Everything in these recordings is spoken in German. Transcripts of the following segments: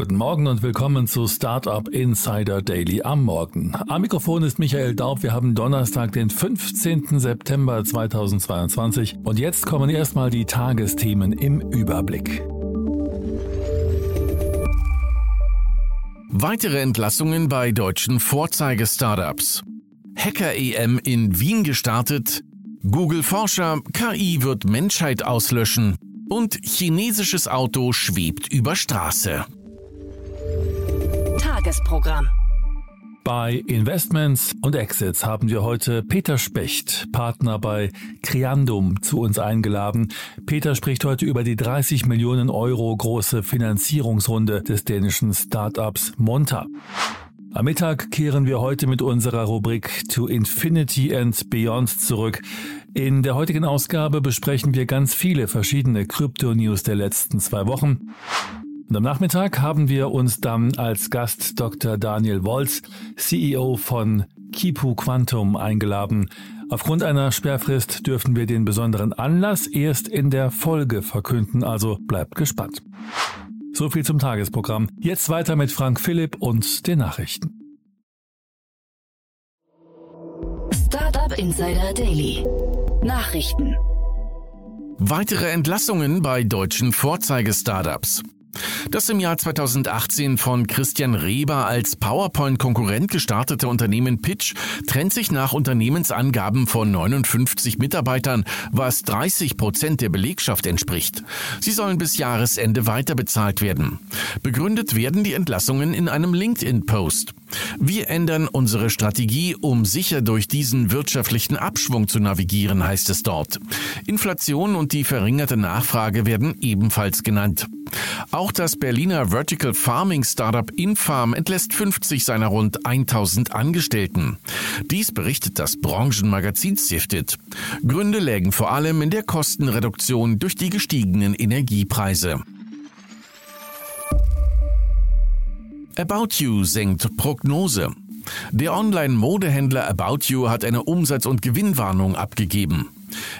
Guten Morgen und willkommen zu Startup Insider Daily am Morgen. Am Mikrofon ist Michael Daub. Wir haben Donnerstag, den 15. September 2022 und jetzt kommen erstmal die Tagesthemen im Überblick. Weitere Entlassungen bei deutschen Vorzeige-Startups. Hacker-EM in Wien gestartet. Google-Forscher, KI wird Menschheit auslöschen. Und chinesisches Auto schwebt über Straße. Tagesprogramm. Bei Investments und Exits haben wir heute Peter Specht, Partner bei Criandum, zu uns eingeladen. Peter spricht heute über die 30 Millionen Euro große Finanzierungsrunde des dänischen Startups Monta. Am Mittag kehren wir heute mit unserer Rubrik To Infinity and Beyond zurück. In der heutigen Ausgabe besprechen wir ganz viele verschiedene Krypto-News der letzten zwei Wochen. Und am Nachmittag haben wir uns dann als Gast Dr. Daniel Wolz, CEO von Kipu Quantum, eingeladen. Aufgrund einer Sperrfrist dürfen wir den besonderen Anlass erst in der Folge verkünden, also bleibt gespannt. So viel zum Tagesprogramm. Jetzt weiter mit Frank Philipp und den Nachrichten. Startup Insider Daily. Nachrichten. Weitere Entlassungen bei deutschen Vorzeige-Startups. Das im Jahr 2018 von Christian Reber als PowerPoint-Konkurrent gestartete Unternehmen Pitch trennt sich nach Unternehmensangaben von 59 Mitarbeitern, was 30 Prozent der Belegschaft entspricht. Sie sollen bis Jahresende weiter bezahlt werden. Begründet werden die Entlassungen in einem LinkedIn-Post. Wir ändern unsere Strategie, um sicher durch diesen wirtschaftlichen Abschwung zu navigieren, heißt es dort. Inflation und die verringerte Nachfrage werden ebenfalls genannt. Auch das Berliner Vertical Farming Startup Infarm entlässt 50 seiner rund 1000 Angestellten. Dies berichtet das Branchenmagazin Sifted. Gründe lägen vor allem in der Kostenreduktion durch die gestiegenen Energiepreise. About You senkt Prognose. Der Online-Modehändler About You hat eine Umsatz- und Gewinnwarnung abgegeben.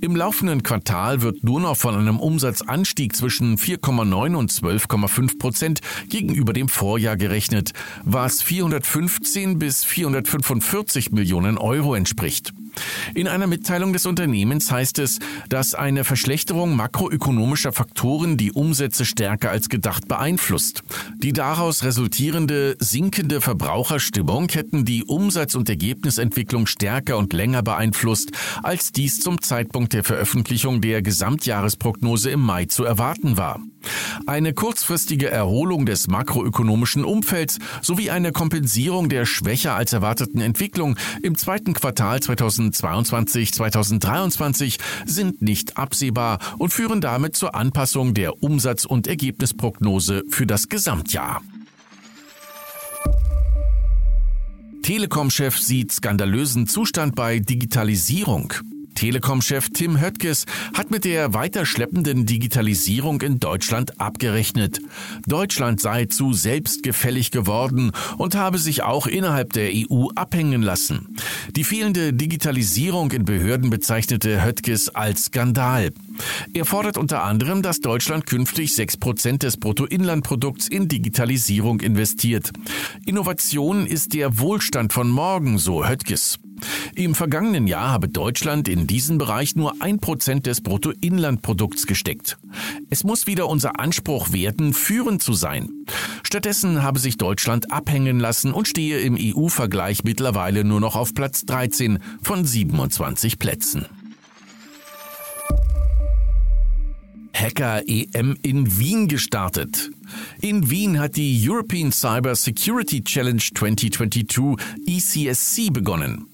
Im laufenden Quartal wird nur noch von einem Umsatzanstieg zwischen 4,9 und 12,5 Prozent gegenüber dem Vorjahr gerechnet, was 415 bis 445 Millionen Euro entspricht. In einer Mitteilung des Unternehmens heißt es, dass eine Verschlechterung makroökonomischer Faktoren die Umsätze stärker als gedacht beeinflusst. Die daraus resultierende sinkende Verbraucherstimmung hätten die Umsatz- und Ergebnisentwicklung stärker und länger beeinflusst, als dies zum Zeitpunkt der Veröffentlichung der Gesamtjahresprognose im Mai zu erwarten war. Eine kurzfristige Erholung des makroökonomischen Umfelds sowie eine Kompensierung der schwächer als erwarteten Entwicklung im zweiten Quartal 2022-2023 sind nicht absehbar und führen damit zur Anpassung der Umsatz- und Ergebnisprognose für das Gesamtjahr. Telekom-Chef sieht skandalösen Zustand bei Digitalisierung. Telekom-Chef Tim Höttges hat mit der weiter schleppenden Digitalisierung in Deutschland abgerechnet. Deutschland sei zu selbstgefällig geworden und habe sich auch innerhalb der EU abhängen lassen. Die fehlende Digitalisierung in Behörden bezeichnete Höttges als Skandal. Er fordert unter anderem, dass Deutschland künftig 6% des Bruttoinlandprodukts in Digitalisierung investiert. Innovation ist der Wohlstand von morgen, so Höttges. Im vergangenen Jahr habe Deutschland in diesen Bereich nur ein Prozent des Bruttoinlandprodukts gesteckt. Es muss wieder unser Anspruch werden, führend zu sein. Stattdessen habe sich Deutschland abhängen lassen und stehe im EU-Vergleich mittlerweile nur noch auf Platz 13 von 27 Plätzen. Hacker-EM in Wien gestartet. In Wien hat die European Cyber Security Challenge 2022 ECSC begonnen.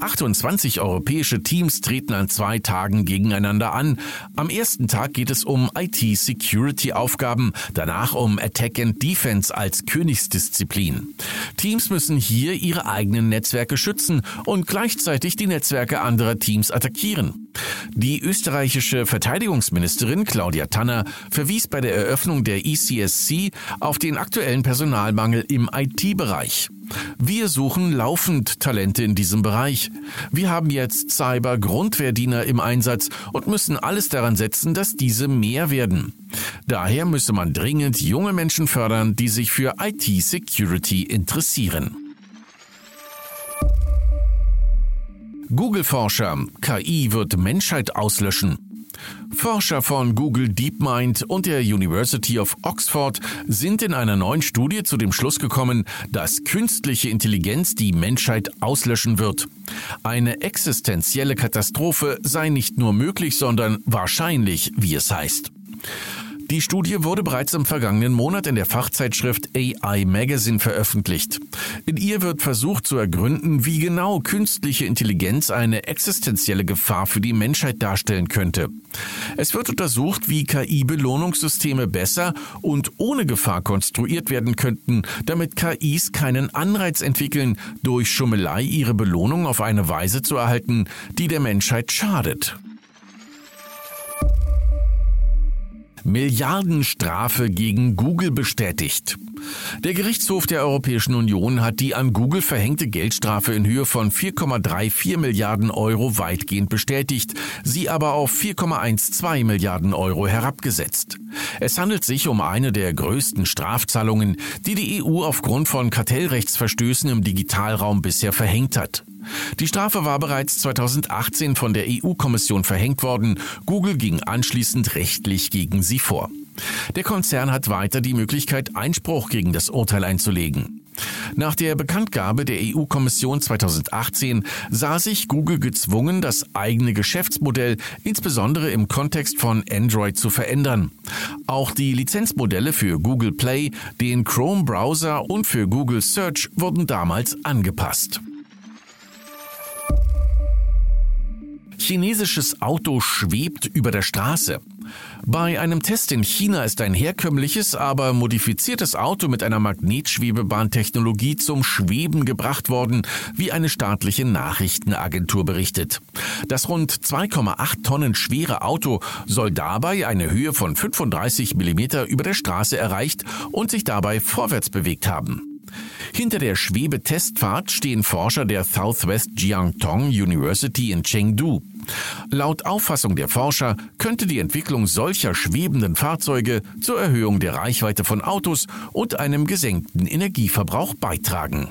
28 europäische Teams treten an zwei Tagen gegeneinander an. Am ersten Tag geht es um IT-Security-Aufgaben, danach um Attack and Defense als Königsdisziplin. Teams müssen hier ihre eigenen Netzwerke schützen und gleichzeitig die Netzwerke anderer Teams attackieren. Die österreichische Verteidigungsministerin Claudia Tanner verwies bei der Eröffnung der ECSC auf den aktuellen Personalmangel im IT-Bereich. Wir suchen laufend Talente in diesem Bereich. Wir haben jetzt Cyber-Grundwehrdiener im Einsatz und müssen alles daran setzen, dass diese mehr werden. Daher müsse man dringend junge Menschen fördern, die sich für IT-Security interessieren. Google-Forscher, KI wird Menschheit auslöschen. Forscher von Google DeepMind und der University of Oxford sind in einer neuen Studie zu dem Schluss gekommen, dass künstliche Intelligenz die Menschheit auslöschen wird. Eine existenzielle Katastrophe sei nicht nur möglich, sondern wahrscheinlich, wie es heißt. Die Studie wurde bereits im vergangenen Monat in der Fachzeitschrift AI Magazine veröffentlicht. In ihr wird versucht zu ergründen, wie genau künstliche Intelligenz eine existenzielle Gefahr für die Menschheit darstellen könnte. Es wird untersucht, wie KI-Belohnungssysteme besser und ohne Gefahr konstruiert werden könnten, damit KIs keinen Anreiz entwickeln, durch Schummelei ihre Belohnung auf eine Weise zu erhalten, die der Menschheit schadet. Milliardenstrafe gegen Google bestätigt. Der Gerichtshof der Europäischen Union hat die an Google verhängte Geldstrafe in Höhe von 4,34 Milliarden Euro weitgehend bestätigt, sie aber auf 4,12 Milliarden Euro herabgesetzt. Es handelt sich um eine der größten Strafzahlungen, die die EU aufgrund von Kartellrechtsverstößen im Digitalraum bisher verhängt hat. Die Strafe war bereits 2018 von der EU-Kommission verhängt worden. Google ging anschließend rechtlich gegen sie vor. Der Konzern hat weiter die Möglichkeit, Einspruch gegen das Urteil einzulegen. Nach der Bekanntgabe der EU-Kommission 2018 sah sich Google gezwungen, das eigene Geschäftsmodell insbesondere im Kontext von Android zu verändern. Auch die Lizenzmodelle für Google Play, den Chrome-Browser und für Google Search wurden damals angepasst. Chinesisches Auto schwebt über der Straße. Bei einem Test in China ist ein herkömmliches, aber modifiziertes Auto mit einer Magnetschwebebahntechnologie zum Schweben gebracht worden, wie eine staatliche Nachrichtenagentur berichtet. Das rund 2,8 Tonnen schwere Auto soll dabei eine Höhe von 35 Millimeter über der Straße erreicht und sich dabei vorwärts bewegt haben. Hinter der Schwebetestfahrt stehen Forscher der Southwest Jiangtong University in Chengdu. Laut Auffassung der Forscher könnte die Entwicklung solcher schwebenden Fahrzeuge zur Erhöhung der Reichweite von Autos und einem gesenkten Energieverbrauch beitragen.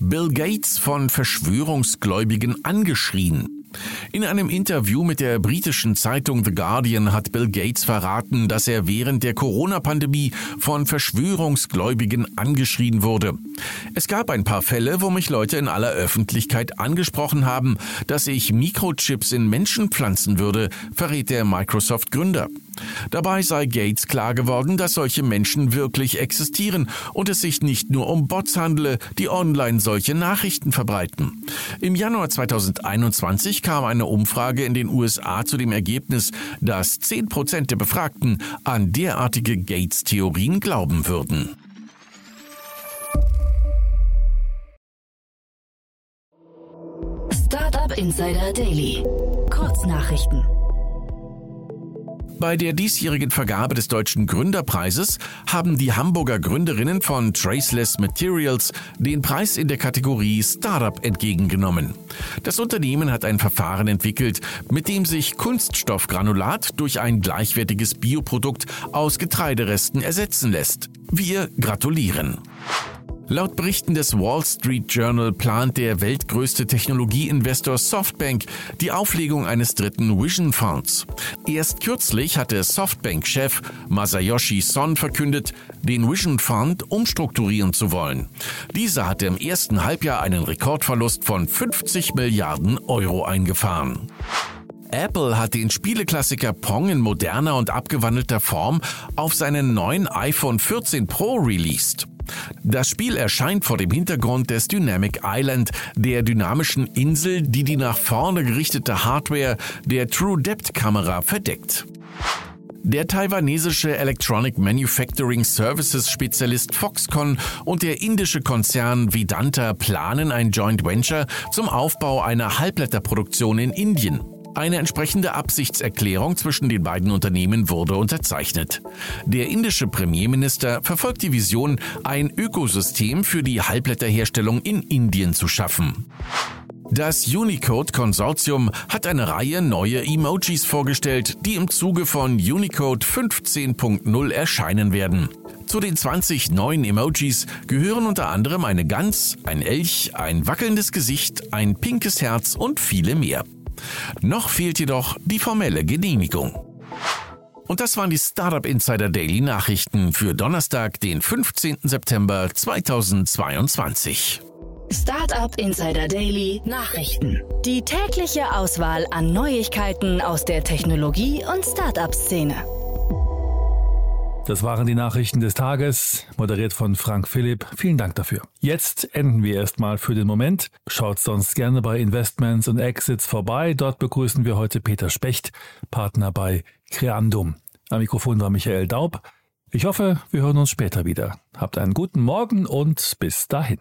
Bill Gates von Verschwörungsgläubigen angeschrien. In einem Interview mit der britischen Zeitung The Guardian hat Bill Gates verraten, dass er während der Corona-Pandemie von Verschwörungsgläubigen angeschrien wurde. Es gab ein paar Fälle, wo mich Leute in aller Öffentlichkeit angesprochen haben, dass ich Mikrochips in Menschen pflanzen würde, verrät der Microsoft-Gründer. Dabei sei Gates klar geworden, dass solche Menschen wirklich existieren und es sich nicht nur um Bots handle, die online solche Nachrichten verbreiten. Im Januar 2021 kam eine Umfrage in den USA zu dem Ergebnis, dass 10 Prozent der Befragten an derartige Gates-Theorien glauben würden. Startup Insider Daily. Kurznachrichten. Bei der diesjährigen Vergabe des Deutschen Gründerpreises haben die Hamburger Gründerinnen von Traceless Materials den Preis in der Kategorie Startup entgegengenommen. Das Unternehmen hat ein Verfahren entwickelt, mit dem sich Kunststoffgranulat durch ein gleichwertiges Bioprodukt aus Getreideresten ersetzen lässt. Wir gratulieren. Laut Berichten des Wall Street Journal plant der weltgrößte Technologieinvestor Softbank die Auflegung eines dritten Vision Funds. Erst kürzlich hatte Softbank-Chef Masayoshi Son verkündet, den Vision Fund umstrukturieren zu wollen. Dieser hatte im ersten Halbjahr einen Rekordverlust von 50 Milliarden Euro eingefahren. Apple hat den Spieleklassiker Pong in moderner und abgewandelter Form auf seinen neuen iPhone 14 Pro released. Das Spiel erscheint vor dem Hintergrund des Dynamic Island, der dynamischen Insel, die die nach vorne gerichtete Hardware der True Depth Kamera verdeckt. Der taiwanesische Electronic Manufacturing Services Spezialist Foxconn und der indische Konzern Vedanta planen ein Joint Venture zum Aufbau einer Halbblätterproduktion in Indien. Eine entsprechende Absichtserklärung zwischen den beiden Unternehmen wurde unterzeichnet. Der indische Premierminister verfolgt die Vision, ein Ökosystem für die Halbblätterherstellung in Indien zu schaffen. Das Unicode-Konsortium hat eine Reihe neue Emojis vorgestellt, die im Zuge von Unicode 15.0 erscheinen werden. Zu den 20 neuen Emojis gehören unter anderem eine Gans, ein Elch, ein wackelndes Gesicht, ein pinkes Herz und viele mehr. Noch fehlt jedoch die formelle Genehmigung. Und das waren die Startup Insider Daily Nachrichten für Donnerstag, den 15. September 2022. Startup Insider Daily Nachrichten. Die tägliche Auswahl an Neuigkeiten aus der Technologie- und Startup-Szene. Das waren die Nachrichten des Tages, moderiert von Frank Philipp. Vielen Dank dafür. Jetzt enden wir erstmal für den Moment. Schaut sonst gerne bei Investments und Exits vorbei. Dort begrüßen wir heute Peter Specht, Partner bei Creandum. Am Mikrofon war Michael Daub. Ich hoffe, wir hören uns später wieder. Habt einen guten Morgen und bis dahin.